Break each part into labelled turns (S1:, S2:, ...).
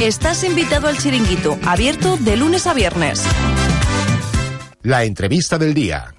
S1: Estás invitado al chiringuito, abierto de lunes a viernes.
S2: La entrevista del día.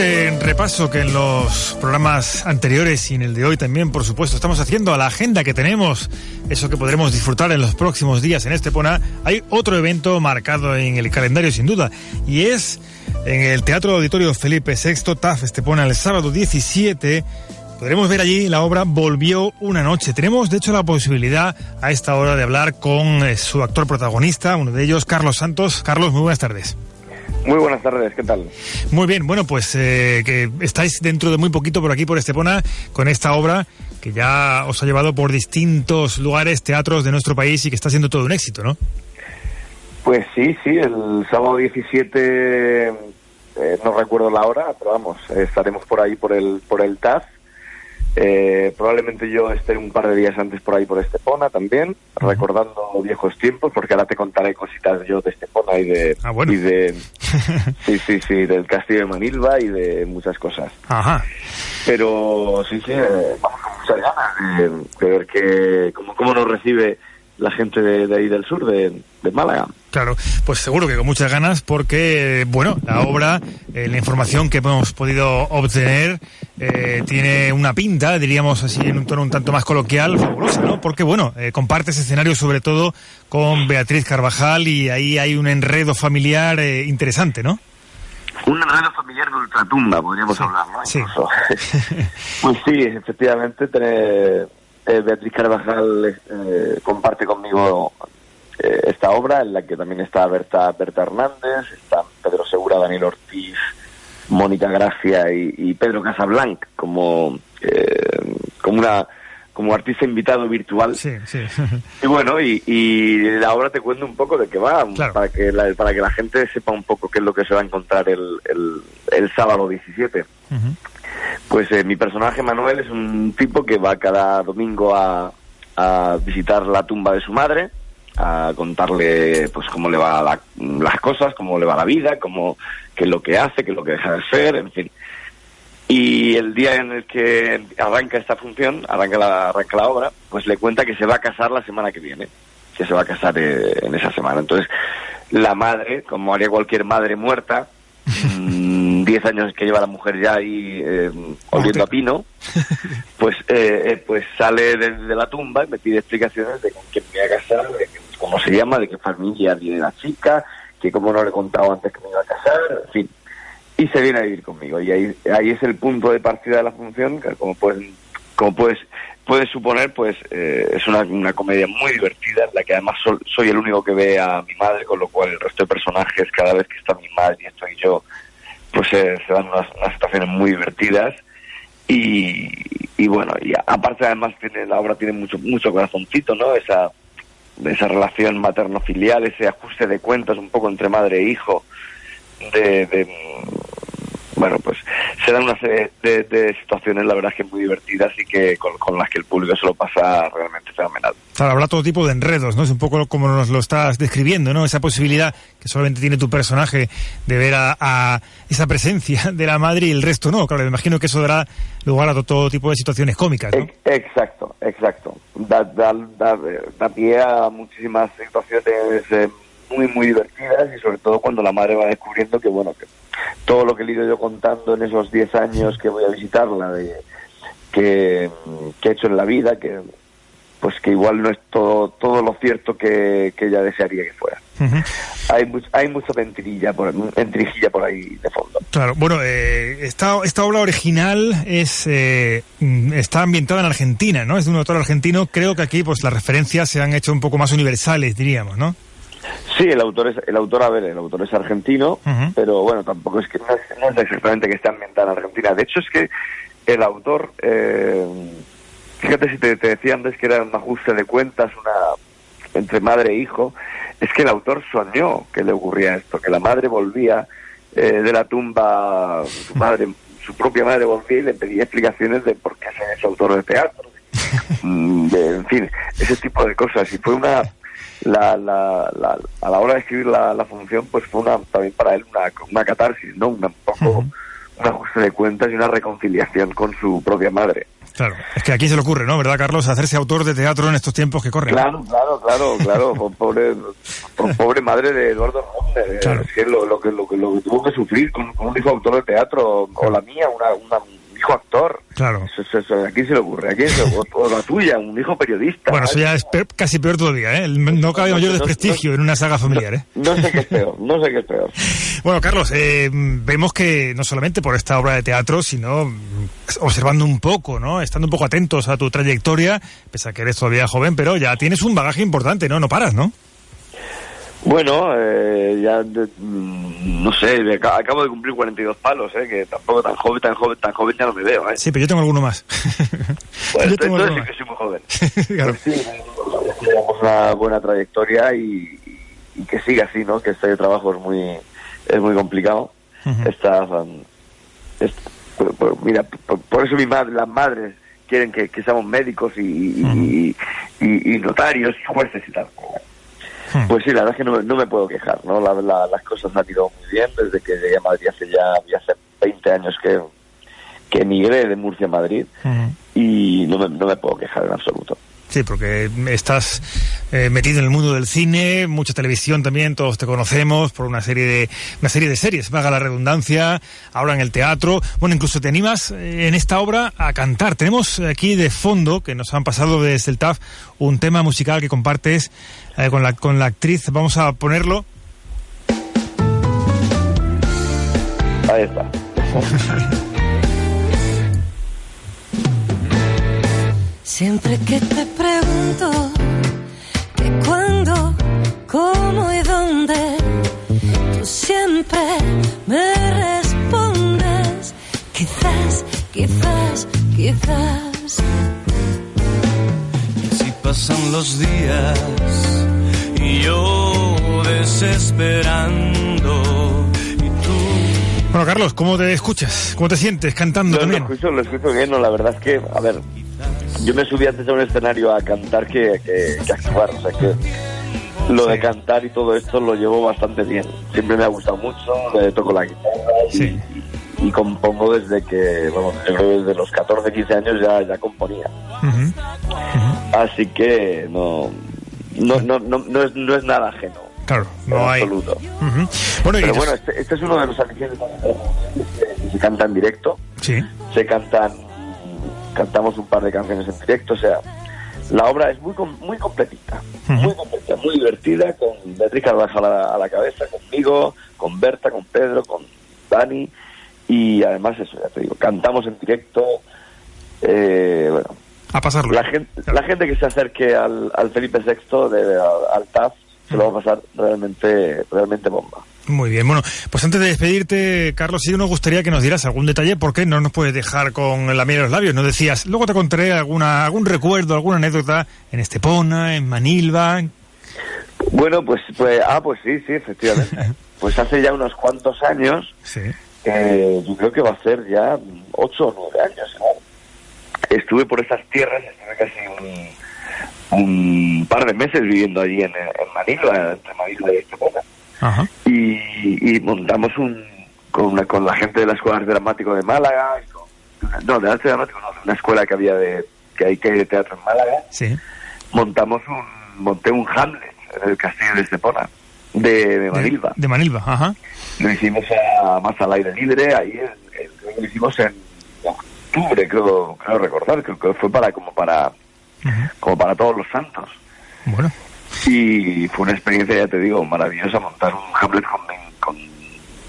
S3: este repaso que en los programas anteriores y en el de hoy también, por supuesto, estamos haciendo a la agenda que tenemos, eso que podremos disfrutar en los próximos días en Estepona, hay otro evento marcado en el calendario sin duda, y es en el Teatro Auditorio Felipe VI, TAF Estepona, el sábado 17, podremos ver allí la obra Volvió una noche. Tenemos, de hecho, la posibilidad a esta hora de hablar con eh, su actor protagonista, uno de ellos, Carlos Santos. Carlos, muy buenas tardes.
S4: Muy buenas tardes, ¿qué tal?
S3: Muy bien, bueno, pues eh, que estáis dentro de muy poquito por aquí, por Estepona, con esta obra que ya os ha llevado por distintos lugares, teatros de nuestro país y que está siendo todo un éxito, ¿no?
S4: Pues sí, sí, el sábado 17, eh, no recuerdo la hora, pero vamos, estaremos por ahí por el, por el TAF eh, probablemente yo esté un par de días antes por ahí por Estepona también, recordando viejos tiempos, porque ahora te contaré cositas yo de Estepona y de,
S3: ah, bueno.
S4: y de sí, sí, sí, del castillo de Manilva y de muchas cosas.
S3: Ajá.
S4: Pero sí, sí, eh, vamos con muchas ganas de, de ver que, cómo, cómo nos recibe la gente de, ahí del sur, de, Málaga.
S3: Claro, pues seguro que con muchas ganas porque, bueno, la obra, eh, la información que hemos podido obtener eh, tiene una pinta, diríamos así en un tono un tanto más coloquial, fabulosa, ¿no? Porque, bueno, eh, comparte ese escenario sobre todo con Beatriz Carvajal y ahí hay un enredo familiar interesante, ¿no?
S4: Un enredo familiar de ultratumba, podríamos hablar, ¿no?
S3: Sí.
S4: pues sí, efectivamente, tener eh, Beatriz Carvajal eh, comparte conmigo eh, esta obra en la que también está Berta, Berta Hernández, está Pedro Segura, Daniel Ortiz, Mónica Gracia y, Pedro Casablanc como, como una como artista invitado virtual.
S3: Sí, sí.
S4: Y bueno, y, y, la obra te cuento un poco de qué va, para, que la, para que la gente sepa un poco qué es lo que se va a encontrar el, el, sábado 17. Pues eh, mi personaje Manuel es un tipo que va cada domingo a, visitar la tumba de su madre, a contarle pues cómo le va las cosas, cómo le va la vida, cómo qué es lo que hace, qué es lo que deja de hacer, en fin. Y el día en el que arranca esta función, arranca la, arranca la obra, pues le cuenta que se va a casar la semana que viene, que se va a casar eh, en esa semana. Entonces, la madre, como haría cualquier madre muerta, 10 años que lleva la mujer ya ahí eh, oliendo a pino, pues eh, eh, pues sale de, la tumba y me pide explicaciones de con quién me voy a casar, de cómo se llama, de qué familia viene la chica, que cómo no le he contado antes que me iba a casar, en fin. Y se viene a vivir conmigo. Y ahí, ahí es el punto de partida de la función, que como puedes, como puedes, puedes suponer, pues eh, es una, una, comedia muy divertida, en la que además soy el único que ve a mi madre, con lo cual el resto de personajes, cada vez que está mi madre y estoy yo, pues se dan unas, situaciones muy divertidas. Y, y, bueno y aparte además tiene la obra tiene mucho mucho corazoncito no esa esa relación materno filial ese ajuste de cuentas un poco entre madre e hijo de bueno, pues se dan una serie de, situaciones, la verdad, que muy divertidas y que con, las que el público se lo pasa realmente fenomenal.
S3: Claro, habrá todo tipo de enredos, ¿no? Es un poco como nos lo estás describiendo, ¿no? Esa posibilidad que solamente tiene tu personaje de ver a, esa presencia de la madre y el resto no. Claro, me imagino que eso dará lugar a todo tipo de situaciones cómicas, ¿no?
S4: Exacto, exacto. Da, da, da, pie a muchísimas situaciones eh, muy, muy divertidas y sobre todo cuando la madre va descubriendo que, bueno, que todo lo que he ido yo contando en esos 10 años que voy a visitarla, de, que, he hecho en la vida, que pues que igual no es todo, todo lo cierto que, ella desearía que fuera. Hay, hay mucha mentirilla por, mentirijilla por ahí de fondo.
S3: Claro, bueno, eh, esta, esta obra original es eh, está ambientada en Argentina, ¿no? Es de un autor argentino. Creo que aquí pues las referencias se han hecho un poco más universales, diríamos, ¿no?
S4: Sí, el autor es, el autor, a ver, el autor es argentino, pero bueno, tampoco es que no es, exactamente que esté ambientada en Argentina. De hecho, es que el autor, eh, fíjate si te, decía antes que era un ajuste de cuentas, una entre madre e hijo, es que el autor soñó que le ocurría esto, que la madre volvía eh, de la tumba, su madre, su propia madre volvía y le pedía explicaciones de por qué es autor de teatro, mm, en fin, ese tipo de cosas. Y fue una la, la, la, a la hora de escribir la, la función, pues fue una, también para él una, una catarsis, ¿no? un poco un ajuste de cuentas y una reconciliación con su propia madre.
S3: Claro, es que aquí se le ocurre, ¿no? ¿Verdad, Carlos? Hacerse autor de teatro en estos tiempos que corren.
S4: Claro, claro, claro, claro. pobre, pobre madre de Eduardo Ronde. Claro. Es que lo, lo, que, lo, que, lo que tuvo que sufrir con, con un hijo autor de teatro, o la mía, una, una hijo actor.
S3: Claro.
S4: Eso, ¿A quién se le ocurre? ¿A quién se o, la tuya, un hijo periodista.
S3: Bueno, eso ya es casi peor todavía, ¿eh? No cabe mayor desprestigio en una saga familiar, ¿eh?
S4: No, sé qué es peor, no sé qué es peor.
S3: bueno, Carlos, eh, vemos que no solamente por esta obra de teatro, sino observando un poco, ¿no? Estando un poco atentos a tu trayectoria, pese a que eres todavía joven, pero ya tienes un bagaje importante, ¿no? No paras, ¿no?
S4: Bueno, eh, ya mm, no sé, acabo de cumplir 42 palos, eh, que tampoco tan joven, tan joven, tan joven ya no me veo. Eh.
S3: Sí, pero yo tengo alguno más.
S4: Bueno, yo entonces sí que soy muy joven. claro. Pues sí, tenemos una buena trayectoria y, que siga así, ¿no? Que este trabajo es muy es muy complicado. Um, mira, por, eso mi madre, las madres quieren que, seamos médicos y, y, notarios y jueces y tal. Hmm. Pues sí, la verdad es que no, me puedo quejar, ¿no? las cosas han ido muy bien desde que llegué a Madrid hace ya, hace 20 años que, que emigré de Murcia a Madrid hmm. y no me, no me puedo quejar en absoluto.
S3: Sí, porque estás eh, metido en el mundo del cine, mucha televisión también, todos te conocemos por una serie de una serie de series, vaga la redundancia, ahora en el teatro. Bueno, incluso te animas eh, en esta obra a cantar. Tenemos aquí de fondo, que nos han pasado desde el TAF, un tema musical que compartes eh, con, la, con la actriz. Vamos a ponerlo.
S4: Ahí está.
S5: Siempre que te pregunto que cuándo, cómo y dónde, tú siempre me respondes, quizás, quizás, quizás.
S6: Y así pasan los días y yo desesperando. Y tú
S3: bueno, Carlos, ¿cómo te escuchas? ¿Cómo te sientes cantando también?
S4: Lo escucho, lo escucho bien, no, la verdad es que, a ver, yo me subí antes a un escenario a cantar que, que, actuar, o sea que lo de cantar y todo esto lo llevo bastante bien. Siempre me ha gustado mucho, me toco la guitarra y, compongo desde que, bueno, desde los 14, 15 años ya, ya componía. Así que no, no, no, no, no, es, no es nada ajeno.
S3: Claro, no hay.
S4: Absoluto. Pero bueno, este, este, es uno de los aficiones que se canta en directo.
S3: Sí.
S4: Se cantan cantamos un par de canciones en directo, o sea, la obra es muy muy completita, muy completa, muy divertida, con Beatriz Carvajal a la, cabeza, conmigo, con Berta, con Pedro, con Dani, y además eso, ya te digo, cantamos en directo, eh, bueno.
S3: A pasarlo.
S4: La gente, la gente que se acerque al, al Felipe VI, de, al TAF, se lo va a pasar realmente, realmente bomba.
S3: Muy bien, bueno, pues antes de despedirte, Carlos, sí nos gustaría que nos dieras algún detalle, porque no nos puedes dejar con la miel en los labios. Nos decías, luego te contaré alguna, algún recuerdo, alguna anécdota en Estepona, en Manilva.
S4: Bueno, pues, pues, ah, pues sí, sí, efectivamente. pues hace ya unos cuantos años,
S3: sí.
S4: eh, yo creo que va a ser ya ocho o nueve años. Estuve por esas tierras, estuve casi un, par de meses viviendo allí en, en Manilva, entre Manilva y Estepona. Y, montamos un con, con la gente de la Escuela de Dramático de Málaga, no, de arte dramático no, de una escuela que había de que hay que de teatro en Málaga.
S3: Sí.
S4: Montamos un monté un Hamlet en el castillo de Estepona, de, Manilva.
S3: De, Manilva, ajá.
S4: Lo hicimos a, más al aire libre, ahí lo hicimos en octubre, creo, creo recordar, creo que fue para como para como para todos los santos.
S3: Bueno.
S4: Y fue una experiencia, ya te digo, maravillosa montar un Hamlet con, con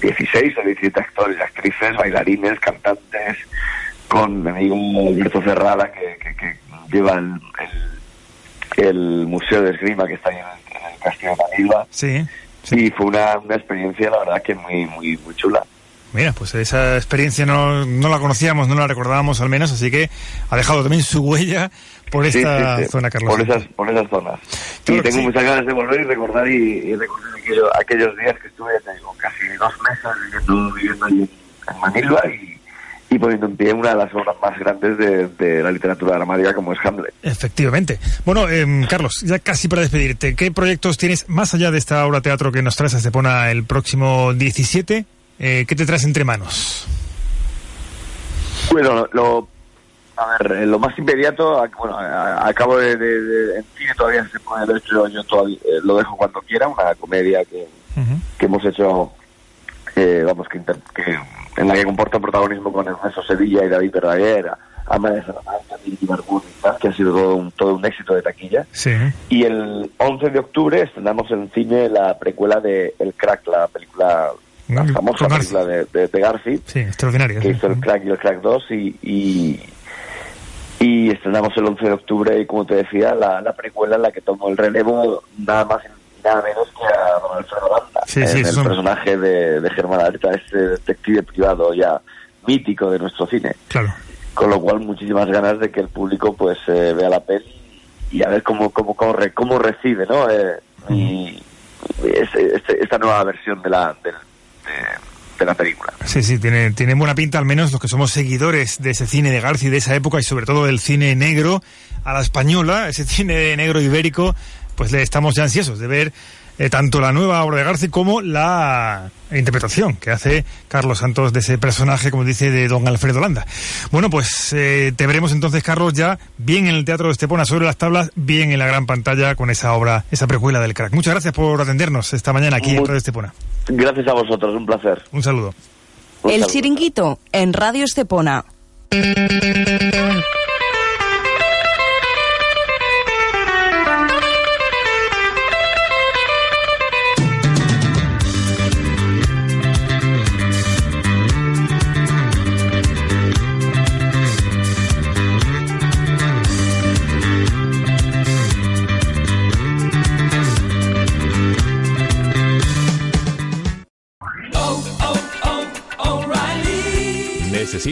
S4: 16 o 17 actores y actrices, bailarines, cantantes, con mi amigo Alberto Cerrada, que, que, lleva el, el, Museo de Esgrima que está ahí en el, castillo de Manilva.
S3: Sí,
S4: Y fue una, una experiencia, la verdad, que muy, muy, muy chula.
S3: Mira, pues esa experiencia no, no la conocíamos, no la recordábamos al menos, así que ha dejado también su huella por esta zona, Carlos.
S4: Por esas, por esas zonas. y tengo muchas ganas de volver y recordar y, recordar aquellos días que estuve, tengo casi dos meses viviendo, viviendo allí en Manilva y, y poniendo en pie una de las obras más grandes de, la literatura dramática como es Hamlet.
S3: Efectivamente. Bueno, em, Carlos, ya casi para despedirte, ¿qué proyectos tienes más allá de esta obra teatro que nos traes a Estepona el próximo 17? Eh, ¿Qué te traes entre manos?
S4: Bueno, lo, a ver, eh, lo más inmediato, bueno, acabo de, de, en cine todavía se pone el hecho, yo todavía eh, lo dejo cuando quiera, una comedia que, que hemos hecho, eh, vamos, que, que, en la que comporta protagonismo con Ernesto Sevilla y David Verdaguer, Ama de Salamanca, Milky y que ha sido todo un, todo un éxito de taquilla.
S3: Sí.
S4: Y el 11 de octubre estrenamos en cine la precuela de El Crack, la película la famosa película de, de, Garfield,
S3: sí, extraordinaria,
S4: que hizo el Crack y el Crack 2 y, y, estrenamos el 11 de octubre y como te decía, la, la precuela en la que tomó el relevo nada más y nada menos que a Don Alfredo Landa,
S3: sí,
S4: en el personaje de, de Germán Alta, ese detective privado ya mítico de nuestro cine.
S3: Claro.
S4: Con lo cual muchísimas ganas de que el público pues eh, vea la peli y a ver cómo cómo cómo, cómo recibe, ¿no? Eh, y, este, esta nueva versión de la del, la película.
S3: Sí, sí, tiene, buena pinta, al menos los que somos seguidores de ese cine de García de esa época y sobre todo del cine negro a la española, ese cine negro ibérico, pues le estamos ya ansiosos de ver eh, tanto la nueva obra de García como la interpretación que hace Carlos Santos de ese personaje, como dice, de don Alfredo Landa. Bueno, pues eh, te veremos entonces, Carlos, ya bien en el Teatro de Estepona sobre las tablas, bien en la gran pantalla con esa obra, esa precuela del crack. Muchas gracias por atendernos esta mañana aquí en Radio Estepona.
S4: Gracias a vosotros, un placer.
S3: Un saludo.
S1: el chiringuito en Radio Estepona.